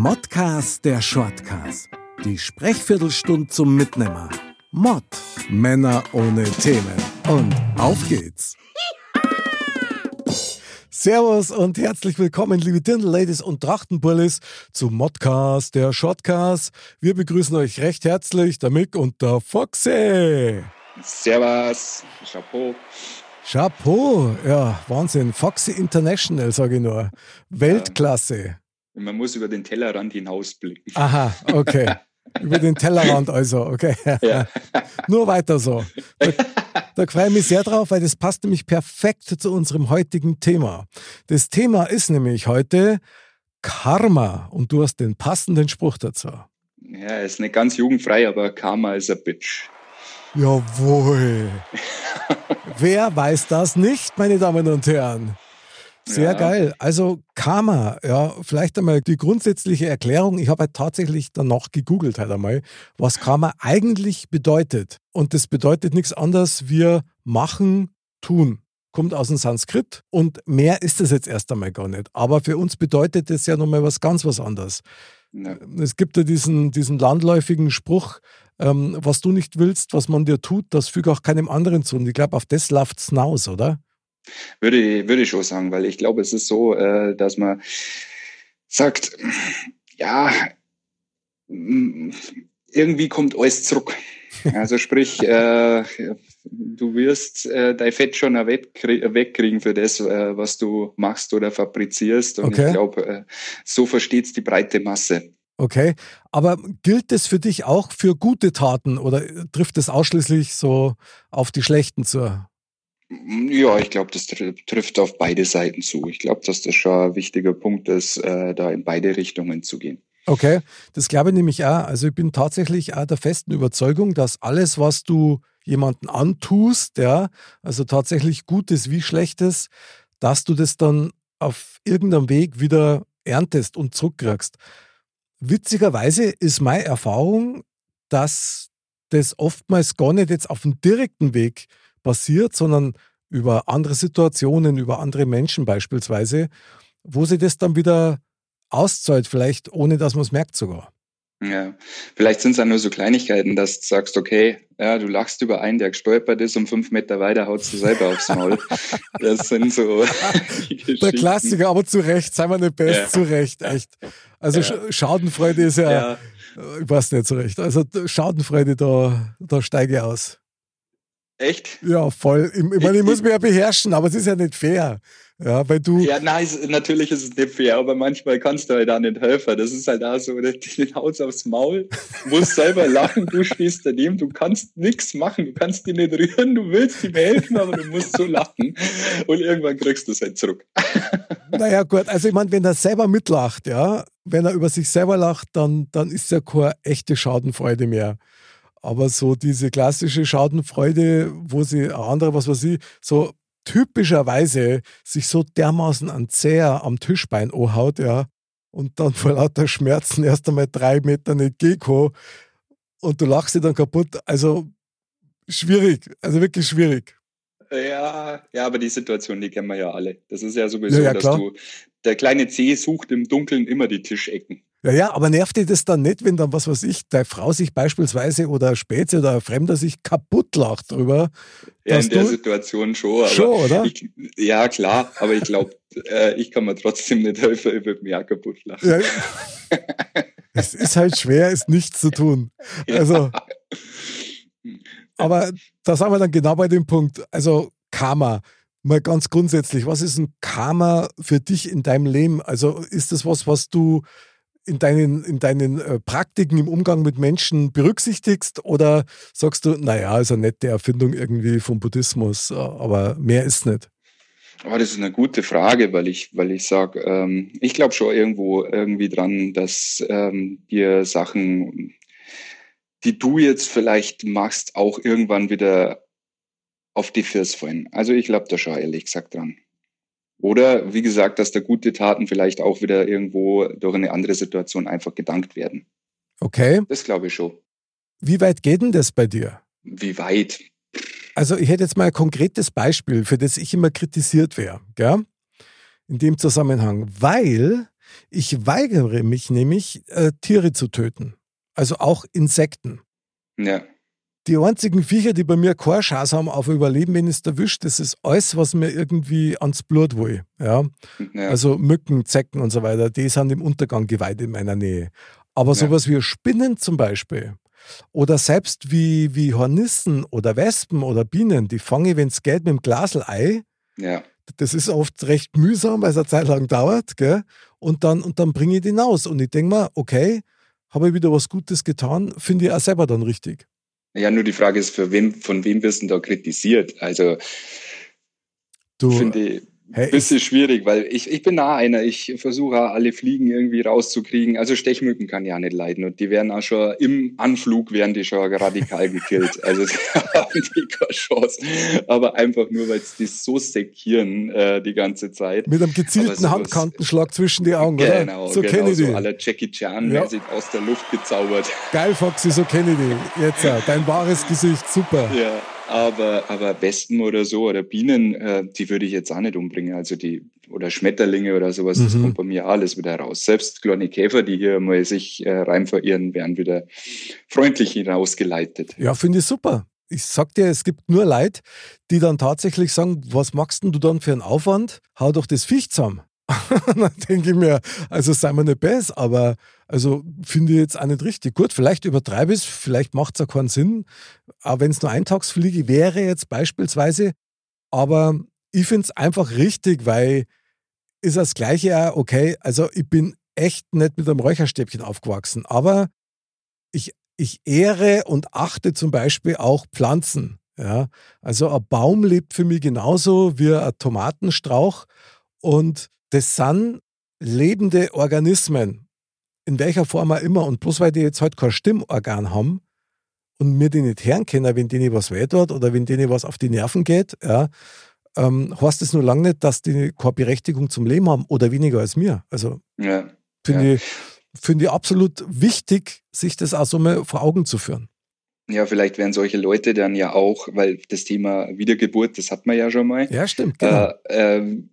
Modcast der Shortcast. Die Sprechviertelstunde zum Mitnehmer. Mod. Männer ohne Themen. Und auf geht's. Servus und herzlich willkommen, liebe Dirndl-Ladies und Trachtenbullis, zum Modcast der Shortcast. Wir begrüßen euch recht herzlich, der Mick und der Foxy. Servus, Chapeau. Chapeau, ja, Wahnsinn. Foxy International, sage ich nur. Weltklasse. Ja, man muss über den Tellerrand hinausblicken. Aha, okay. über den Tellerrand also, okay. Ja. nur weiter so. Da, da freue ich mich sehr drauf, weil das passt nämlich perfekt zu unserem heutigen Thema. Das Thema ist nämlich heute Karma und du hast den passenden Spruch dazu. Ja, ist nicht ganz jugendfrei, aber Karma ist a bitch. Jawohl. Wer weiß das nicht, meine Damen und Herren? Sehr ja. geil. Also Karma, ja, vielleicht einmal die grundsätzliche Erklärung. Ich habe halt tatsächlich danach gegoogelt halt einmal, was Karma eigentlich bedeutet. Und das bedeutet nichts anderes wie machen, tun. Kommt aus dem Sanskrit und mehr ist es jetzt erst einmal gar nicht. Aber für uns bedeutet das ja nochmal was ganz was anderes. Ja. Es gibt ja diesen, diesen landläufigen Spruch, ähm, was du nicht willst, was man dir tut, das füge auch keinem anderen zu. Und ich glaube, auf das läuft es hinaus, oder? Würde, würde ich schon sagen, weil ich glaube, es ist so, äh, dass man sagt, ja, irgendwie kommt alles zurück. Also sprich, äh, du wirst äh, dein Fett schon wegkriegen für das, äh, was du machst oder fabrizierst. Und okay. ich glaube, äh, so versteht es die breite Masse. Okay, aber gilt das für dich auch für gute Taten oder trifft es ausschließlich so auf die schlechten zu? Ja, ich glaube, das trifft auf beide Seiten zu. Ich glaube, dass das schon ein wichtiger Punkt ist, äh, da in beide Richtungen zu gehen. Okay, das glaube ich nämlich auch. Also ich bin tatsächlich auch der festen Überzeugung, dass alles, was du jemanden antust, ja, also tatsächlich Gutes wie Schlechtes, dass du das dann auf irgendeinem Weg wieder erntest und zurückkriegst. Witzigerweise ist meine Erfahrung, dass das oftmals gar nicht jetzt auf dem direkten Weg passiert, sondern über andere Situationen, über andere Menschen beispielsweise, wo sie das dann wieder auszahlt, vielleicht ohne dass man es merkt sogar. Ja, vielleicht sind es auch nur so Kleinigkeiten, dass du sagst, okay, ja, du lachst über einen, der gestolpert ist und fünf Meter weiter haust du selber aufs Maul. Das sind so. der Klassiker, aber zu Recht, sei mal nicht best, ja. zu Recht, echt. Also ja. Schadenfreude ist ja, ja, ich weiß nicht so recht. Also Schadenfreude, da, da steige ich aus. Echt? Ja, voll. Ich, ich meine, ich muss mich ja beherrschen, aber es ist ja nicht fair. Ja, weil du. Ja, nein, natürlich ist es nicht fair, aber manchmal kannst du halt auch nicht helfen. Das ist halt auch so, den Haus aufs Maul, musst selber lachen, du stehst daneben, du kannst nichts machen, du kannst die nicht rühren, du willst ihm helfen, aber du musst so lachen. Und irgendwann kriegst du es halt zurück. Naja, gut, also ich meine, wenn er selber mitlacht, ja, wenn er über sich selber lacht, dann, dann ist ja keine echte Schadenfreude mehr. Aber so diese klassische Schadenfreude, wo sie andere, was weiß ich, so typischerweise sich so dermaßen an Zeher am Tischbein anhaut, ja, und dann vor lauter Schmerzen erst einmal drei Meter nicht gehen und du lachst dich dann kaputt. Also schwierig, also wirklich schwierig. Ja, ja, aber die Situation, die kennen wir ja alle. Das ist ja sowieso, ja, ja, dass du, der kleine C sucht im Dunkeln immer die Tischecken. Ja, ja, aber nervt dich das dann nicht, wenn dann, was weiß ich, deine Frau sich beispielsweise oder Spätze oder ein Fremder sich kaputt lacht drüber? Ja, in der Situation schon. schon, oder? Ich, ja, klar, aber ich glaube, äh, ich kann mir trotzdem nicht helfen, ich würde mich auch kaputt lachen. Ja, es ist halt schwer, es nicht zu tun. Also, aber da sind wir dann genau bei dem Punkt. Also, Karma mal ganz grundsätzlich, was ist ein Karma für dich in deinem Leben? Also ist das was, was du in deinen, in deinen äh, Praktiken im Umgang mit Menschen berücksichtigst oder sagst du, naja, ist eine nette Erfindung irgendwie vom Buddhismus, äh, aber mehr ist nicht? Oh, das ist eine gute Frage, weil ich, weil ich sage, ähm, ich glaube schon irgendwo irgendwie dran, dass ähm, dir Sachen, die du jetzt vielleicht machst, auch irgendwann wieder auf die Fürs fallen. Also ich glaube da schon ehrlich gesagt dran. Oder wie gesagt, dass da gute Taten vielleicht auch wieder irgendwo durch eine andere Situation einfach gedankt werden. Okay. Das glaube ich schon. Wie weit geht denn das bei dir? Wie weit? Also ich hätte jetzt mal ein konkretes Beispiel, für das ich immer kritisiert wäre, gell? in dem Zusammenhang, weil Ich weigere mich nämlich, äh, Tiere zu töten. Also auch Insekten. Ja. Die einzigen Viecher, die bei mir keine Chance haben auf Überleben, wenn es erwischt, das ist alles, was mir irgendwie ans Blut will. Ja? ja. Also Mücken, Zecken und so weiter, die sind im Untergang geweiht in meiner Nähe. Aber Ja. sowas wie Spinnen zum Beispiel oder selbst wie, wie Hornissen oder Wespen oder Bienen, die fange ich, wenn es geht, mit dem Glasel-Ei. ja. Das ist oft recht mühsam, weil es eine Zeit lang dauert. Gell? Und dann, und dann bringe ich die raus. Und ich denke mir, okay, habe ich wieder was Gutes getan, finde ich auch selber dann richtig. Ja, nur die Frage ist, für wem, von wem wirst du da kritisiert? Also Du, finde ich hey, bisschen schwierig, weil ich, ich bin da einer. Ich versuche auch alle Fliegen irgendwie rauszukriegen. Also Stechmücken kann ich auch nicht leiden. Und die werden auch schon im Anflug werden die schon radikal gekillt. Also sie haben die keine Chance. Aber einfach nur, weil sie die so sekieren äh, die ganze Zeit. mit einem gezielten sowas- Handkantenschlag zwischen die Augen, Genau, oder? So genau kenne ich so aller Jackie Chan-mäßig aus der Luft gezaubert. Geil, Foxy, so kenne ich die. Jetzt, äh, dein wahres Gesicht, super. Ja, aber, aber Wespen oder so oder Bienen, äh, die würde ich jetzt auch nicht umbringen. Also die, oder Schmetterlinge oder sowas, das Mhm. kommt bei mir alles wieder raus. Selbst kleine Käfer, die hier mal sich äh, rein verirren, werden wieder freundlich hinausgeleitet. Ja, finde ich super. Ich sag dir, es gibt nur Leute, die dann tatsächlich sagen, was machst denn du dann für einen Aufwand? Hau doch das Viech zusammen. dann denke ich mir, also sei mir nicht besser, aber also finde ich jetzt auch nicht richtig. Gut, vielleicht übertreibe ich es, vielleicht macht es auch keinen Sinn, auch wenn es nur Eintagsfliege wäre jetzt beispielsweise. Aber ich finde es einfach richtig, weil ist das Gleiche auch, okay, also ich bin echt nicht mit einem Räucherstäbchen aufgewachsen, aber ich, ich ehre und achte zum Beispiel auch Pflanzen. Ja? Also ein Baum lebt für mich genauso wie ein Tomatenstrauch und das sind lebende Organismen, in welcher Form auch immer. Und bloß weil die jetzt halt kein Stimmorgan haben und mir die nicht hören können, wenn denen was weh tut oder wenn denen was auf die Nerven geht, ja, ähm, heißt das nur lange nicht, dass die keine Berechtigung zum Leben haben oder weniger als mir. Also Ja, finde Ja. ich, finde ich absolut wichtig, sich das auch so mal vor Augen zu führen. ja, vielleicht werden solche Leute dann ja auch, weil das Thema Wiedergeburt, das hat man ja schon mal. Ja, stimmt, genau. Äh, ähm,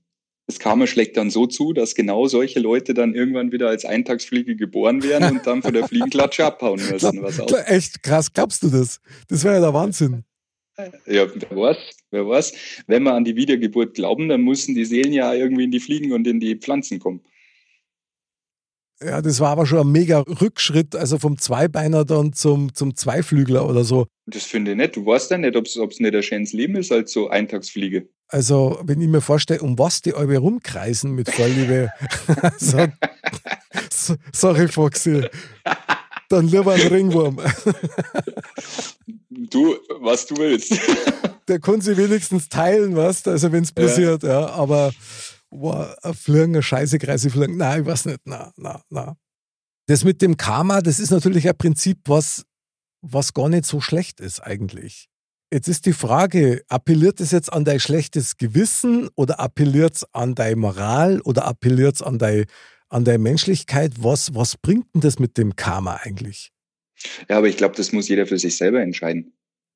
das Karma schlägt dann so zu, dass genau solche Leute dann irgendwann wieder als Eintagsfliege geboren werden und dann von der Fliegenklatsche abhauen müssen. Was auch echt krass, glaubst du das? Das wäre ja der Wahnsinn. Ja, wer weiß, wer weiß. Wenn wir an die Wiedergeburt glauben, dann müssen die Seelen ja irgendwie in die Fliegen und in die Pflanzen kommen. Ja, das war aber schon ein mega Rückschritt, also vom Zweibeiner dann zum, zum Zweiflügler oder so. Das finde ich nicht. Du weißt ja nicht, ob es nicht ein schönes Leben ist als so Eintagsfliege. Also, wenn ich mir vorstelle, um was die alle rumkreisen mit Vorliebe. so, so, sorry, Foxy. Dann lieber ein Ringwurm. Du, was du willst. Der kann sich wenigstens teilen, was? Also, wenn es Ja. passiert, ja. Aber, wow, ein Fliegen, ein scheiße Kreise. Nein, ich weiß nicht. Na, na, na. Das mit dem Karma, das ist natürlich ein Prinzip, was, was gar nicht so schlecht ist, eigentlich. Jetzt ist die Frage, appelliert es jetzt an dein schlechtes Gewissen oder appelliert es an deine Moral oder appelliert es an deine an deine Menschlichkeit? Was, was bringt denn das mit dem Karma eigentlich? Ja, aber ich glaube, das muss jeder für sich selber entscheiden.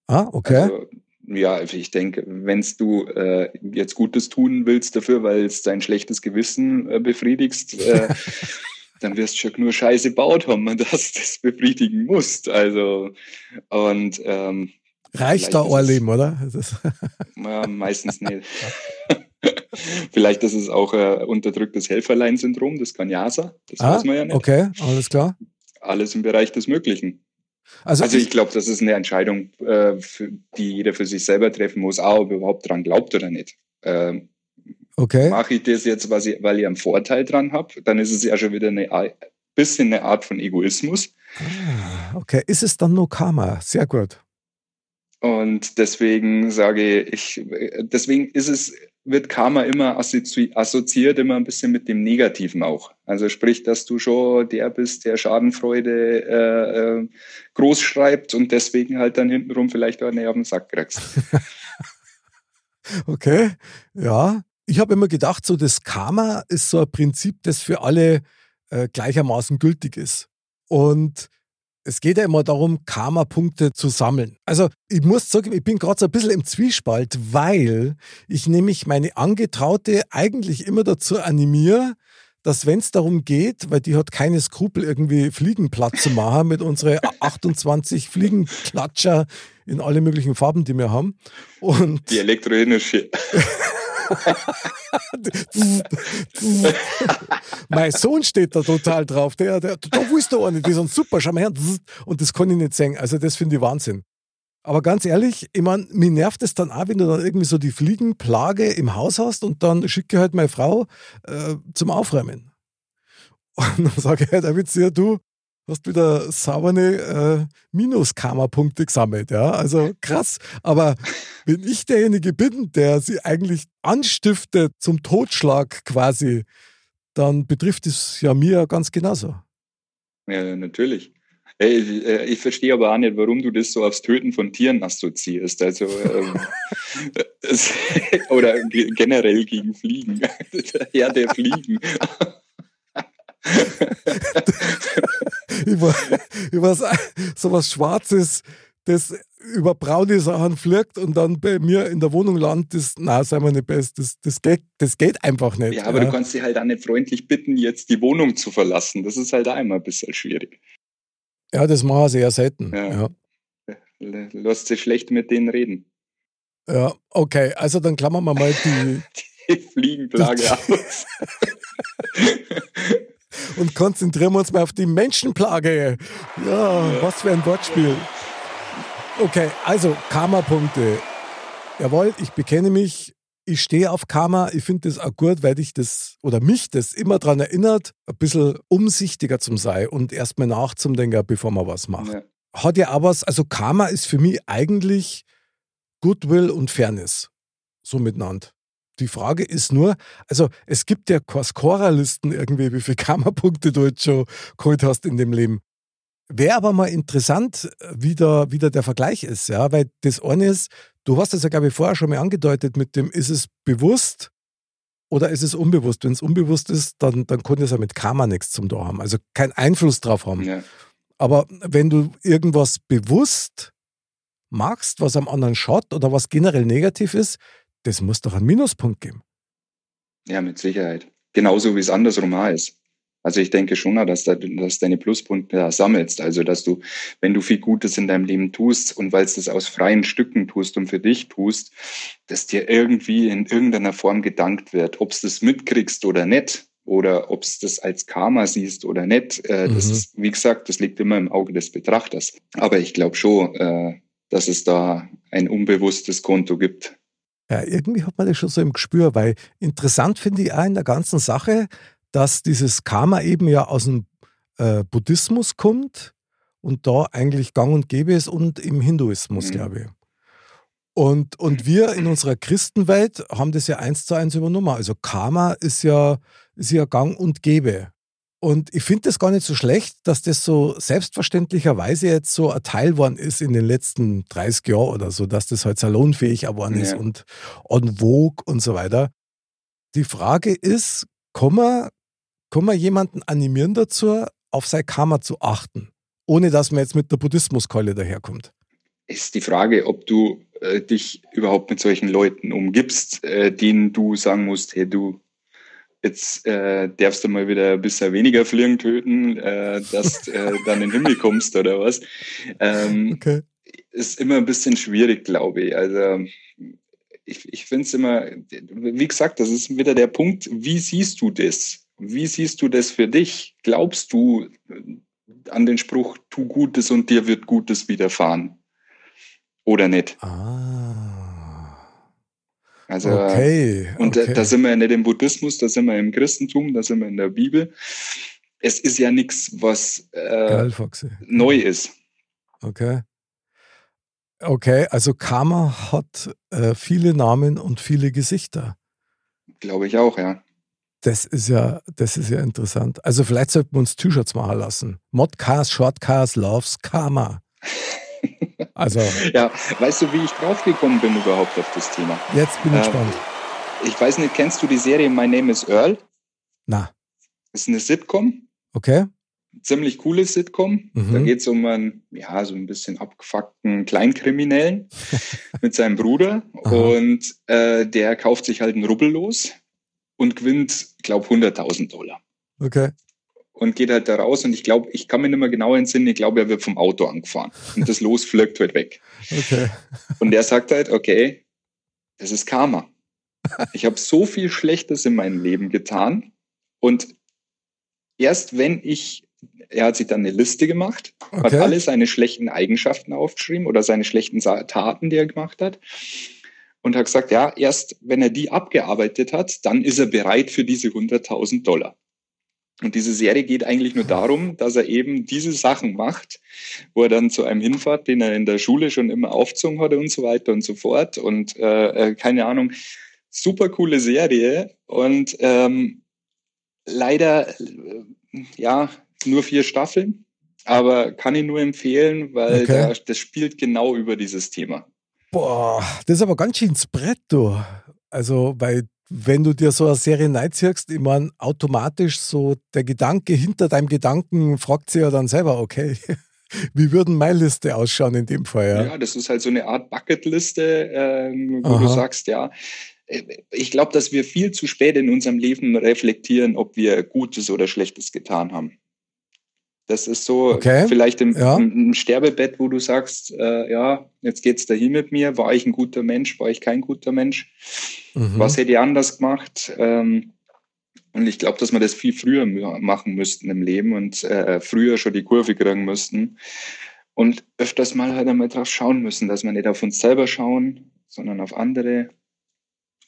Ah, okay. Also, ja, ich denke, wenn du äh, jetzt Gutes tun willst dafür, weil es dein schlechtes Gewissen äh, befriedigst, äh, dann wirst du schon nur Scheiße baut haben, dass du das befriedigen musst. Also, und ähm, Reicht da vielleicht ist ein es- Leben, oder? Ja, meistens nicht. Vielleicht ist es auch ein unterdrücktes Helferlein-Syndrom, das kann ja sein. Das ah, weiß man ja nicht. okay, alles klar. Alles im Bereich des Möglichen. Also, Also ich, glaube, das ist eine Entscheidung, äh, für, die jeder für sich selber treffen muss, auch ob er überhaupt dran glaubt oder nicht. Ähm, okay. Mache ich das jetzt, ich, weil ich einen Vorteil dran habe, dann ist es ja schon wieder eine bisschen eine Art von Egoismus. Ah, okay, ist es dann nur Karma? Sehr gut. Und deswegen sage ich, deswegen ist es, wird Karma immer assozi assoziiert immer ein bisschen mit dem Negativen auch. Also sprich, dass du schon der bist, der Schadenfreude äh, äh, groß schreibt und deswegen halt dann hintenrum vielleicht auch nicht auf den Sack kriegst. Okay, ja. Ich habe immer gedacht, so das Karma ist so ein Prinzip, das für alle äh, gleichermaßen gültig ist. Und es geht ja immer darum, Karma-Punkte zu sammeln. Also ich muss sagen, ich bin gerade so ein bisschen im Zwiespalt, weil ich nämlich meine Angetraute eigentlich immer dazu animiere, dass wenn es darum geht, weil die hat keine Skrupel, irgendwie Fliegen platt zu machen mit unseren 28 Fliegenklatscher in alle möglichen Farben, die wir haben. Und die Elektroenergie. mein Sohn steht da total drauf. Der, der, da wusste er nicht, die sind super, schau mal her. Und das kann ich nicht sehen. Also, das finde ich Wahnsinn. Aber ganz ehrlich, ich meine, mir nervt es dann auch, wenn du dann irgendwie so die Fliegenplage im Haus hast und dann schicke halt meine Frau äh, zum Aufräumen. Und dann sage ich halt, David, ja, du hast wieder saubere äh, Minus-Karma-Punkte gesammelt. Ja, also krass. Aber wenn ich derjenige bin, der sie eigentlich anstiftet zum Totschlag quasi, dann betrifft es ja mir ganz genauso. Ja, natürlich. Ich, äh, ich verstehe aber auch nicht, warum du das so aufs Töten von Tieren assoziierst. Also, ähm, es, oder generell gegen Fliegen. Der Herr der Fliegen. ich war so was Schwarzes, das über braune Sachen fliegt und dann bei mir in der Wohnung landet, das, na, sei mal nicht best, das, das, geht, das geht einfach nicht. Ja, aber ja. du kannst sie halt auch nicht freundlich bitten, jetzt die Wohnung zu verlassen. Das ist halt auch immer ein bisschen schwierig. Ja, das machen wir sehr selten. Ja. ja. Lässt sich schlecht mit denen reden. Ja, okay. Also dann klammern wir mal die, die Fliegenplage aus. Und konzentrieren wir uns mal auf die Menschenplage. Ja, was für ein Wortspiel. Okay, also Karma-Punkte. Jawohl, ich bekenne mich ich stehe auf Karma. Ich finde das auch gut, weil ich das oder mich das immer daran erinnert, ein bisschen umsichtiger zum sein und erstmal nachzudenken, bevor man was macht. Ja. Hat ja auch was, also Karma ist für mich eigentlich Goodwill und Fairness. So miteinander. Die Frage ist nur, also es gibt ja Scorerlisten irgendwie, wie viele Karma-Punkte du jetzt schon geholt hast in dem Leben. Wäre aber mal interessant, wie der, wie der, der Vergleich ist, ja, weil das eine ist, Du hast es ja, glaube ich, vorher schon mal angedeutet mit dem, ist es bewusst oder ist es unbewusst? Wenn es unbewusst ist, dann, dann kann es ja mit Karma nichts zum Tor haben, also keinen Einfluss drauf haben. Ja. Aber wenn du irgendwas bewusst magst, was am anderen schaut oder was generell negativ ist, das muss doch einen Minuspunkt geben. Ja, mit Sicherheit. Genauso wie es andersrum auch ist. Also ich denke schon, dass, du dass deine Pluspunkte da sammelst. Also dass du, wenn du viel Gutes in deinem Leben tust und weil es das aus freien Stücken tust und für dich tust, dass dir irgendwie in irgendeiner Form gedankt wird, ob es das mitkriegst oder nicht oder ob es das als Karma siehst oder nicht. Äh, mhm. Das ist, wie gesagt, das liegt immer im Auge des Betrachters. Aber ich glaube schon, äh, dass es da ein unbewusstes Konto gibt. Ja, irgendwie hat man das schon so im Gespür, weil interessant finde ich auch in der ganzen Sache, dass dieses Karma eben ja aus dem äh, Buddhismus kommt und da eigentlich gang und gäbe ist und im Hinduismus, mhm. glaube ich. Und, und wir in unserer Christenwelt haben das ja eins zu eins übernommen. Also Karma ist ja, ist ja gang und gäbe. Und ich finde das gar nicht so schlecht, dass das so selbstverständlicherweise jetzt so ein Teil worden ist in den letzten 30 Jahren oder so, dass das halt salonfähig geworden ist ja. und en vogue und so weiter. Die Frage ist, kann man, kann man jemanden animieren dazu, auf sein Karma zu achten, ohne dass man jetzt mit der Buddhismuskeule daherkommt? Ist die Frage, ob du äh, dich überhaupt mit solchen Leuten umgibst, äh, denen du sagen musst, hey du, jetzt äh, darfst du mal wieder ein bisschen weniger Fliegen töten, äh, dass du äh, dann in den Himmel kommst oder was. Ähm, okay. Ist immer ein bisschen schwierig, glaube ich. Also ich, ich finde es immer, wie gesagt, das ist wieder der Punkt, wie siehst du das? Wie siehst du das für dich? Glaubst du an den Spruch, tu Gutes und dir wird Gutes widerfahren? Oder nicht? Ah. Also, okay, und okay. Da, da sind wir ja nicht im Buddhismus, da sind wir im Christentum, da sind wir in der Bibel. Es ist ja nichts, was äh, neu ist. Okay. Okay, also Karma hat äh, viele Namen und viele Gesichter. Glaube ich auch, ja. Das ist ja, das ist ja interessant. Also vielleicht sollten wir uns T-Shirts machen lassen. Modcast, Shortcast, Loves, Karma. Also. ja, weißt du, wie ich draufgekommen bin überhaupt auf das Thema? Jetzt bin ich äh, gespannt. Ich weiß nicht, kennst du die Serie My Name is Earl? Na. Ist eine Sitcom. Okay. Ziemlich cooles Sitcom. Mhm. Da geht es um einen, ja, so ein bisschen abgefuckten Kleinkriminellen mit seinem Bruder. Und äh, der kauft sich halt einen Rubbel los und gewinnt, glaube 100.000 Dollar. Okay. Und geht halt da raus und ich glaube, ich kann mir nicht mehr genau entsinnen, ich glaube, er wird vom Auto angefahren. Und das Los flirgt halt weg. Okay. Und er sagt halt, okay, das ist Karma. Ich habe so viel Schlechtes in meinem Leben getan und erst wenn ich, er hat sich dann eine Liste gemacht, okay. hat alle seine schlechten Eigenschaften aufgeschrieben oder seine schlechten Taten, die er gemacht hat und hat gesagt, ja, erst wenn er die abgearbeitet hat, dann ist er bereit für diese 100.000 Dollar. Und diese Serie geht eigentlich nur darum, dass er eben diese Sachen macht, wo er dann zu einem hinfahrt, den er in der Schule schon immer aufgezogen hatte und so weiter und so fort. Und äh, äh keine Ahnung, super coole Serie. Und ähm, leider, äh, ja, nur vier Staffeln. Aber kann ich nur empfehlen, weil okay. da, das spielt genau über dieses Thema. Boah, das ist aber ganz schön ins Brett, du. Also, weil wenn du dir so eine Serie ziehst, ich meine, automatisch so der Gedanke hinter deinem Gedanken fragt sich ja dann selber, okay, wie würden meine Liste ausschauen in dem Fall? Ja, ja das ist halt so eine Art Bucketliste, ähm, wo Aha. du sagst, ja, äh, ich glaube, dass wir viel zu spät in unserem Leben reflektieren, ob wir Gutes oder Schlechtes getan haben. Das ist so okay. vielleicht im, ja. im, Sterbebett, wo du sagst, äh, ja, jetzt geht's dahin mit mir. War ich ein guter Mensch? War ich kein guter Mensch? Mhm. Was hätte ich anders gemacht? Ähm, und ich glaube, dass wir das viel früher machen müssten im Leben und äh, früher schon die Kurve kriegen müssten. Und öfters mal halt einmal drauf schauen müssen, dass wir nicht auf uns selber schauen, sondern auf andere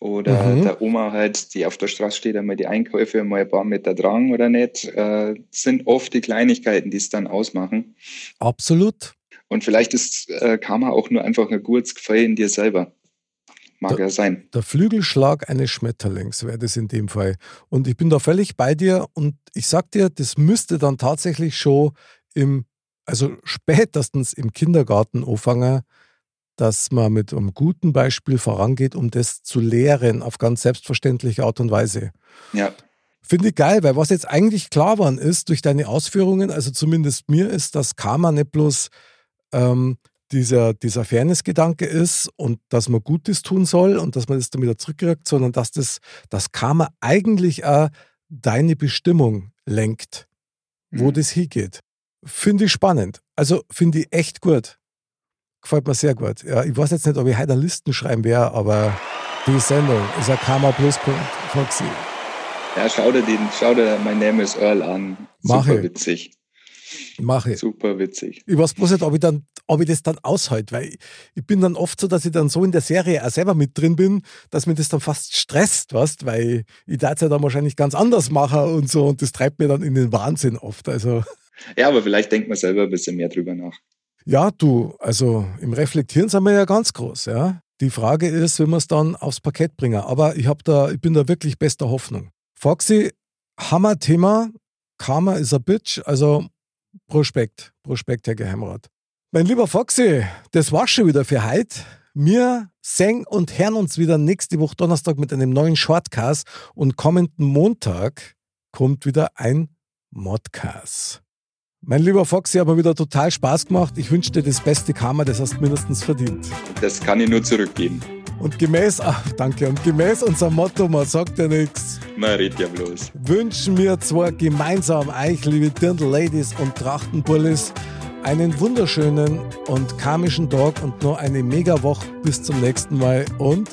oder mhm. der Oma halt, die auf der Straße steht, einmal die Einkäufe mal ein paar Meter tragen oder nicht, äh, sind oft die Kleinigkeiten, die es dann ausmachen. Absolut. Und vielleicht ist äh, Karma auch nur einfach ein gutes Gefühl in dir selber. Mag der, ja sein. Der Flügelschlag eines Schmetterlings wäre das in dem Fall. Und ich bin da völlig bei dir und ich sag dir, das müsste dann tatsächlich schon im, also spätestens im Kindergarten anfangen, dass man mit einem guten Beispiel vorangeht, um das zu lehren auf ganz selbstverständliche Art und Weise. Ja. Finde ich geil, weil was jetzt eigentlich klar geworden ist durch deine Ausführungen, also zumindest mir ist, dass Karma nicht bloß ähm, dieser, dieser Fairness-Gedanke ist und dass man Gutes tun soll und dass man das dann wieder zurückkriegt, sondern dass das, das Karma eigentlich auch deine Bestimmung lenkt, wo mhm. das hingeht. Finde ich spannend. Also finde ich echt gut. Gefällt mir sehr gut. Ja, ich weiß jetzt nicht, ob ich heute Listen schreiben werde, aber die Sendung ist ein Karma Pluspunkt. Foxy. Ja, schau dir den, schau dir My Name is Earl an. Mach Super ich. witzig. Mache. Super witzig. Ich weiß bloß nicht, ob ich, dann, ob ich das dann aushalte, weil ich bin dann oft so, dass ich dann so in der Serie auch selber mit drin bin, dass mir das dann fast stresst, weißt, weil ich da ja dann wahrscheinlich ganz anders mache und so und das treibt mir dann in den Wahnsinn oft. Also. Ja, aber vielleicht denkt man selber ein bisschen mehr drüber nach. Ja, du, also im Reflektieren sind wir ja ganz groß, ja. Die Frage ist, wie wir es dann aufs Parkett bringen. Aber ich, hab da, ich bin da wirklich bester Hoffnung. Foxy, Hammer-Thema. Karma is a bitch. Also Prospekt, Prospekt, Herr Geheimrat. Mein lieber Foxy, das war's schon wieder für heute. Wir sehen und hören uns wieder nächste Woche Donnerstag mit einem neuen Shortcast und kommenden Montag kommt wieder ein Modcast. Mein lieber Foxy, hat mir wieder total Spaß gemacht. Ich wünsche dir das beste Karma, das hast du mindestens verdient. Das kann ich nur zurückgeben. Und gemäß, ach, danke, und gemäß unserem Motto, man sagt ja nichts. Man redet ja bloß. Wünschen wir zwar gemeinsam euch, liebe Dirndl-Ladies und Trachtenbullis, einen wunderschönen und karmischen Tag und noch eine mega Woche bis zum nächsten Mal und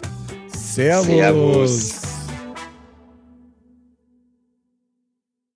Servus. Servus.